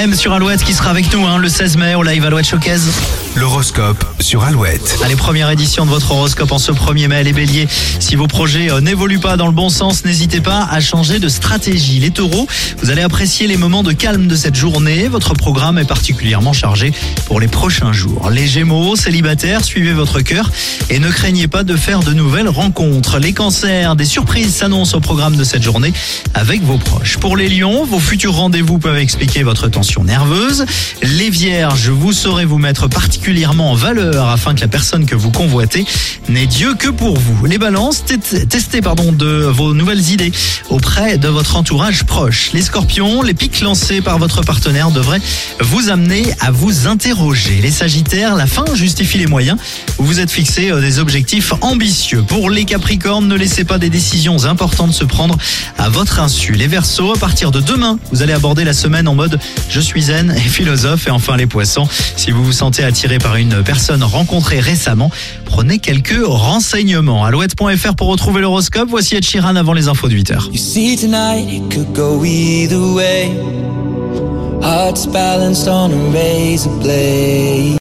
M sur Alouette qui sera avec nous hein, le 16 mai au live Alouette Showcase. L'horoscope sur Alouette. Allez, première édition de votre horoscope en ce 1er mai, les béliers. Si vos projets euh, n'évoluent pas dans le bon sens, n'hésitez pas à changer de stratégie. Les taureaux, vous allez apprécier les moments de calme de cette journée. Votre programme est particulièrement chargé pour les prochains jours. Les gémeaux, célibataires, suivez votre cœur et ne craignez pas de faire de nouvelles rencontres. Les cancers, des surprises s'annoncent au programme de cette journée avec vos proches. Pour les lions, vos futurs rendez-vous peuvent expliquer votre tension nerveuse. Les vierges, vous saurez vous mettre particulièrement en valeur afin que la personne que vous convoitez n'ait Dieu que pour vous. Les balances, testez pardon, de vos nouvelles idées auprès de votre entourage proche. Les scorpions, les pics lancés par votre partenaire devraient vous amener à vous interroger. Les sagittaires, la fin justifie les moyens. Vous vous êtes fixé euh, des objectifs ambitieux. Pour les capricornes, ne laissez pas des décisions importantes se prendre à votre insu. Les versos, à partir de demain, vous allez aborder la semaine en mode je suis zen et philosophe. Et enfin les poissons, si vous vous sentez attiré par une personne rencontrée récemment. Prenez quelques renseignements. Alouette.fr pour retrouver l'horoscope. Voici Ed avant les infos de 8h.